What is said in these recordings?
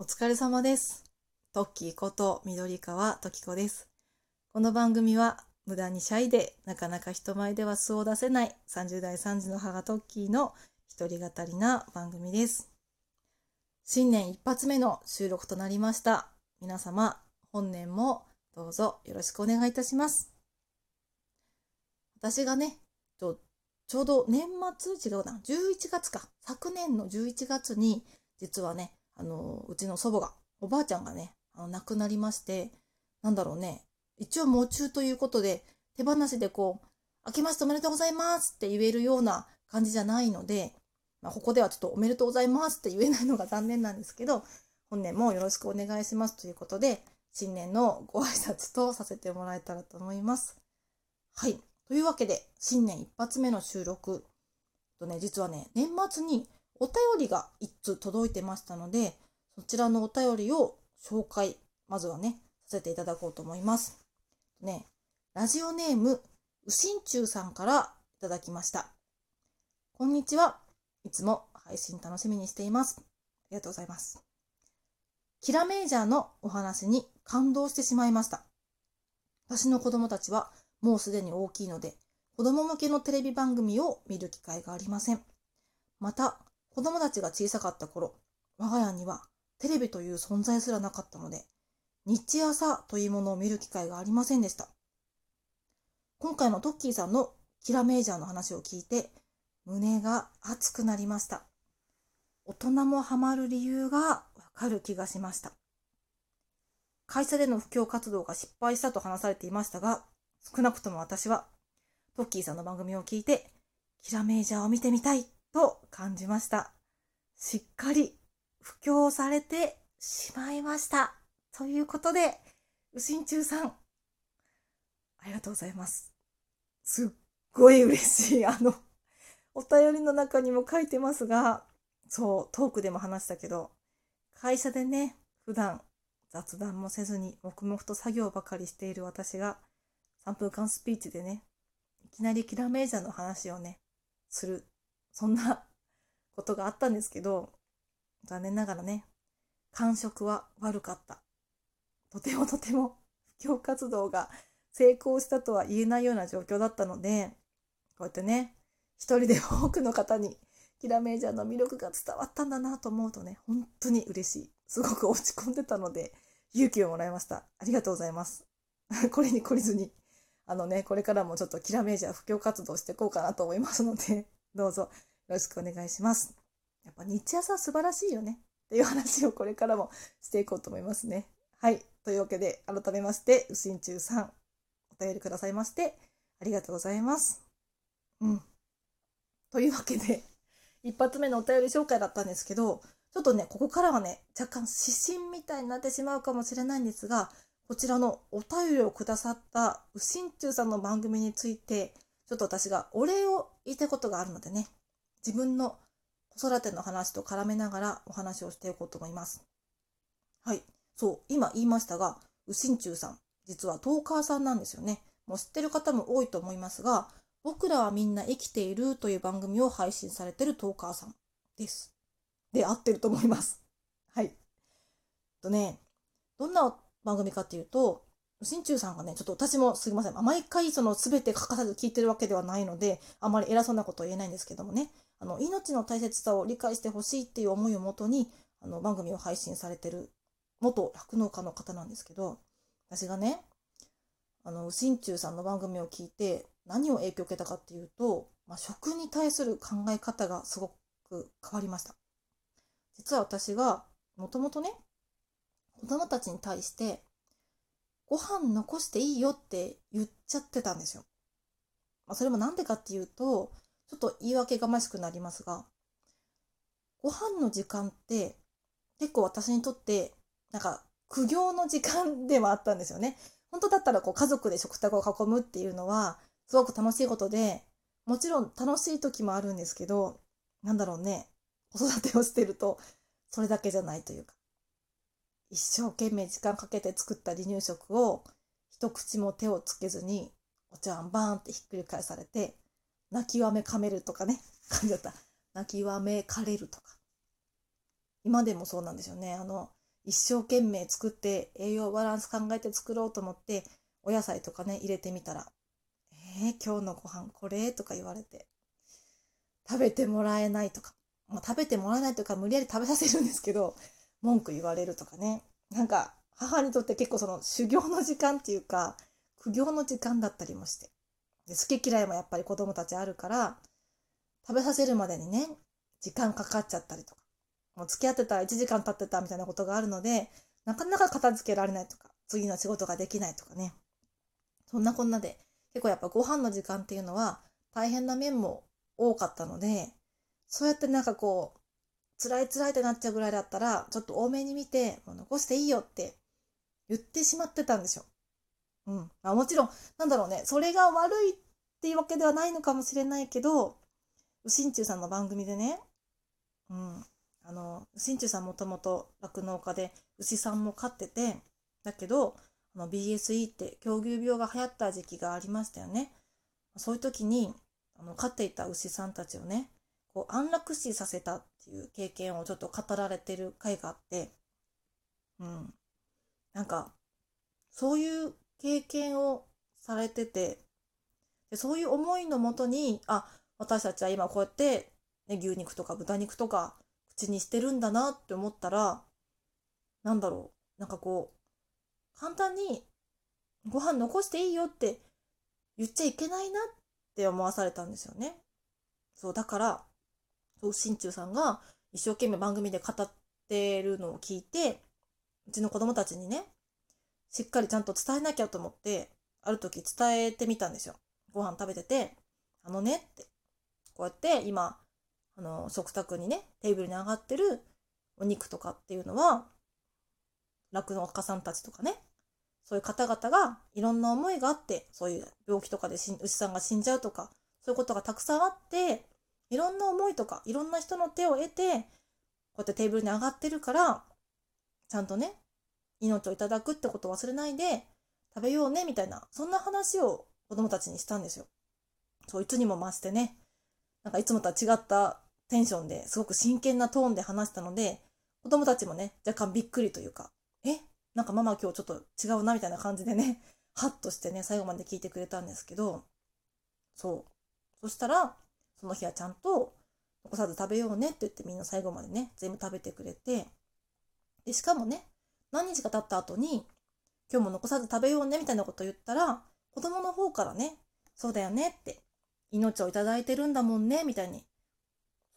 お疲れ様です。トッキーこと緑川トキコです。この番組は無駄にシャイでなかなか人前では素を出せない30代3児の母トッキーの一人語りな番組です。新年一発目の収録となりました。皆様、本年もどうぞよろしくお願いいたします。私がね、ちょちょうど年末違うな、11月か。昨年の11月に、実はね、あの、うちの祖母が、おばあちゃんがね、あの亡くなりまして、なんだろうね、一応喪中ということで、手放しでこう、明けましておめでとうございますって言えるような感じじゃないので、まあ、ここではちょっとおめでとうございますって言えないのが残念なんですけど、本年もよろしくお願いしますということで、新年のご挨拶とさせてもらえたらと思います。はい。というわけで、新年一発目の収録。とね、実はね、年末にお便りが一通届いてましたので、そちらのお便りを紹介、まずはね、させていただこうと思います。ね、ラジオネーム、うしんちゅうさんからいただきました。こんにちは。いつも配信楽しみにしています。ありがとうございます。キラメージャーのお話に感動してしまいました。私の子供たちはもうすでに大きいので、子供向けのテレビ番組を見る機会がありません。また、子供たちが小さかった頃、我が家にはテレビという存在すらなかったので、日朝というものを見る機会がありませんでした。今回のトッキーさんのキラメージャーの話を聞いて、胸が熱くなりました。大人もハマる理由がわかる気がしました。会社での布教活動が失敗したと話されていましたが、少なくとも私は、トッキーさんの番組を聞いて、キラメージャーを見てみたいと感じました。しっかり布教されてしまいました。ということで、うしんちゅうさん、ありがとうございます。すっごい嬉しい。あの、お便りの中にも書いてますが、そう、トークでも話したけど、会社でね、普段雑談もせずに黙々と作業ばかりしている私が、3分間スピーチでね、いきなりキラメージャーの話をね、する、そんなことがあったんですけど、残念ながらね、感触は悪かった。とてもとても 布教活動が成功したとは言えないような状況だったので、こうやってね、一人で多くの方にキラメージャーの魅力が伝わったんだなと思うとね、本当に嬉しい。すごく落ち込んでたので、勇気をもらいました。ありがとうございます。これに懲りずに、あのね、これからもちょっとキラメージャー布教活動していこうかなと思いますので、どうぞろしくお願いします。やっぱ日朝素晴らしいよねっていう話をこれからもしていこうと思いますね。はい。というわけで、改めまして、うしんちゅうさん、お便りくださいまして、ありがとうございます。うん。というわけで、一発目のお便り紹介だったんですけど、ちょっとね、ここからはね、若干指針みたいになってしまうかもしれないんですが、こちらのお便りをくださったうしんちゅうさんの番組について、ちょっと私がお礼を言いたいことがあるのでね、自分の子育ての話と絡めながらお話をしていこうと思います。はい。そう、今言いましたが、うしんちゅうさん、実はトーカーさんなんですよね。もう知ってる方も多いと思いますが、僕らはみんな生きているという番組を配信されてるトーカーさんです。で、合ってると思います。はい。とね、どんな番組かっていうと、新中さんがね、ちょっと私もすいません。毎回その全て欠かさず聞いてるわけではないので、あまり偉そうなことは言えないんですけどもね、あの、命の大切さを理解してほしいっていう思いをもとに、あの、番組を配信されてる元酪農家の方なんですけど、私がね、あの、新中さんの番組を聞いて何を影響を受けたかっていうと、まあ、食に対する考え方がすごく変わりました。実は私が、もともとね、子供たちに対して、ご飯残していいよって言っちゃってたんですよ。まあ、それもなんでかっていうと、ちょっと言い訳がましくなりますが、ご飯の時間って結構私にとって、なんか苦行の時間ではあったんですよね。本当だったらこう家族で食卓を囲むっていうのはすごく楽しいことで、もちろん楽しい時もあるんですけど、なんだろうね、子育てをしてるとそれだけじゃないというか、一生懸命時間かけて作った離乳食を一口も手をつけずにお茶碗バーンってひっくり返されて、泣きわめかめるとかね、感じだった。泣きわめかれるとか。今でもそうなんですよね。あの、一生懸命作って栄養バランス考えて作ろうと思ってお野菜とかね入れてみたら「えー、今日のご飯これ?」とか言われて食べてもらえないとか、まあ、食べてもらえないとか無理やり食べさせるんですけど文句言われるとかねなんか母にとって結構その修行の時間っていうか苦行の時間だったりもしてで好き嫌いもやっぱり子供たちあるから食べさせるまでにね時間かかっちゃったりとかもう付き合ってたら1時間経ってたみたいなことがあるのでなかなか片付けられないとか次の仕事ができないとかねそんなこんなで結構やっぱご飯の時間っていうのは大変な面も多かったのでそうやってなんかこう辛い辛いってなっちゃうぐらいだったらちょっと多めに見てもう残していいよって言ってしまってたんですよ。うん。あ、もちろん、なんだろうね、それが悪いっていうわけではないのかもしれないけど、うしんちゅうさんの番組でね、うん。あの、うしんちゅうさんもともと酪農家で牛さんも飼ってて、だけど、あの BSE って狂牛病が流行った時期がありましたよね。そういう時に、あの飼っていた牛さんたちをね、こう安楽死させたっていう経験をちょっと語られてる回があって、うん。なんか、そういう経験をされてて、でそういう思いのもとに、あ、私たちは今こうやって、ね、牛肉とか豚肉とか口にしてるんだなって思ったら、なんだろう、なんかこう、簡単にご飯残していいよって言っちゃいけないなって思わされたんですよね。そう、だから、そう、新中さんが一生懸命番組で語ってるのを聞いて、うちの子供たちにね、しっかりちゃんと伝えなきゃと思って、ある時伝えてみたんですよ。ご飯食べてて、あのねって、こうやって今、あの、食卓にね、テーブルに上がってるお肉とかっていうのは、酪農家さんたちとかね、そういう方々がいろんな思いがあって、そういう病気とかで牛さんが死んじゃうとか、そういうことがたくさんあって、いろんな思いとか、いろんな人の手を得て、こうやってテーブルに上がってるから、ちゃんとね、命をいただくってことを忘れないで食べようねみたいな、そんな話を子供たちにしたんですよ。そういつにも増してね、なんかいつもとは違ったテンションですごく真剣なトーンで話したので、子供たちもね、若干びっくりというか、え？なんかママ今日ちょっと違うなみたいな感じでね、ハッとしてね、最後まで聞いてくれたんですけど、そう。そしたら、その日はちゃんと残さず食べようねって言ってみんな最後までね、全部食べてくれて、で、しかもね、何日か経った後に、今日も残さず食べようねみたいなこと言ったら、子供の方からね、そうだよねって、命をいただいてるんだもんね、みたいに、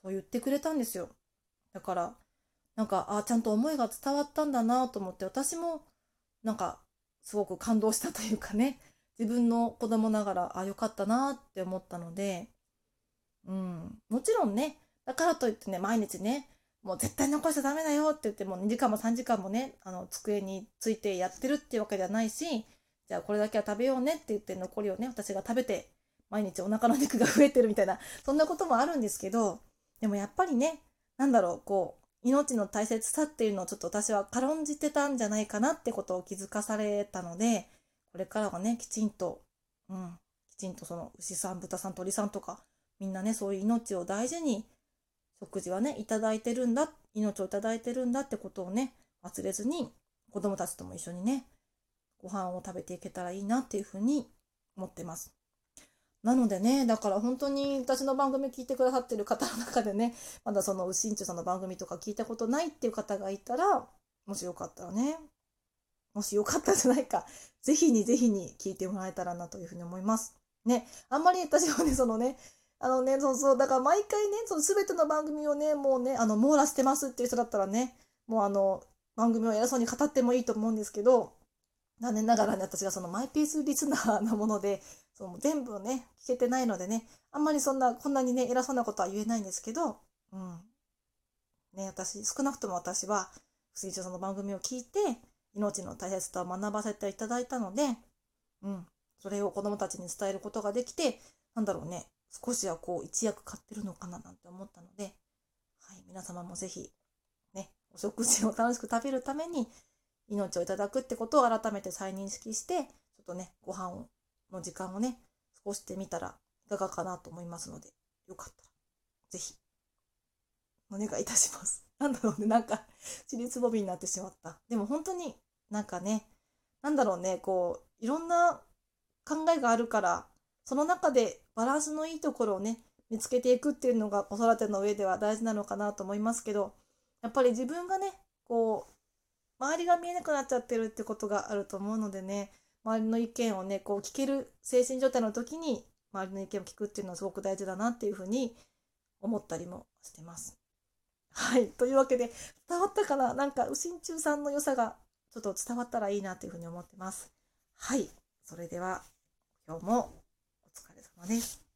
そう言ってくれたんですよ。だから、なんか、あちゃんと思いが伝わったんだなと思って、私も、なんか、すごく感動したというかね、自分の子供ながら、あ、よかったなって思ったので、うん、もちろんね、だからといってね、毎日ね、もう絶対残しちゃダメだよって言っても2時間も3時間もね、あの、机についてやってるっていうわけではないし、じゃあこれだけは食べようねって言って残りをね、私が食べて、毎日お腹の肉が増えてるみたいな、そんなこともあるんですけど、でもやっぱりね、なんだろう、こう、命の大切さっていうのをちょっと私は軽んじてたんじゃないかなってことを気づかされたので、これからはね、きちんと、うん、きちんとその牛さん、豚さん、鳥さんとか、みんなね、そういう命を大事に食事はね、いただいてるんだ、命をいただいてるんだってことをね、忘れずに、子供たちとも一緒にね、ご飯を食べていけたらいいなっていうふうに思ってます。なのでね、だから本当に私の番組聞いてくださってる方の中でね、まだそのうしんちゅさんの番組とか聞いたことないっていう方がいたら、もしよかったらね、もしよかったじゃないか、ぜひにぜひに聞いてもらえたらなというふうに思います。ね、あんまり私はね、そのね、あのね、そうそう、だから毎回ね、その全ての番組をね、もうね、あの、網羅してますっていう人だったらね、もうあの、番組を偉そうに語ってもいいと思うんですけど、残念ながらね、私がそのマイペースリスナーなもので、その全部をね、聞けてないのでね、あんまりそんな、こんなにね、偉そうなことは言えないんですけど、うん。ね、私、少なくとも私は、不思議さんの番組を聞いて、命の大切さを学ばせていただいたので、うん。それを子供たちに伝えることができて、なんだろうね、少しはこう一役買ってるのかななんて思ったので、はい、皆様もぜひ、ね、お食事を楽しく食べるために命をいただくってことを改めて再認識して、ちょっとね、ご飯の時間をね、過ごしてみたらいかがかなと思いますので、よかったら、ぜひ、お願いいたします。なんだろうね、なんか、尻つぼみになってしまった。でも本当になんかね、なんだろうね、こう、いろんな考えがあるから、その中でバランスのいいところをね、見つけていくっていうのが子育ての上では大事なのかなと思いますけど、やっぱり自分がね、こう、周りが見えなくなっちゃってるってことがあると思うのでね、周りの意見をね、こう聞ける精神状態の時に、周りの意見を聞くっていうのはすごく大事だなっていうふうに思ったりもしてます。はい。というわけで、伝わったかな？なんか、右心中さんの良さがちょっと伝わったらいいなというふうに思ってます。はい。それでは、今日も様です。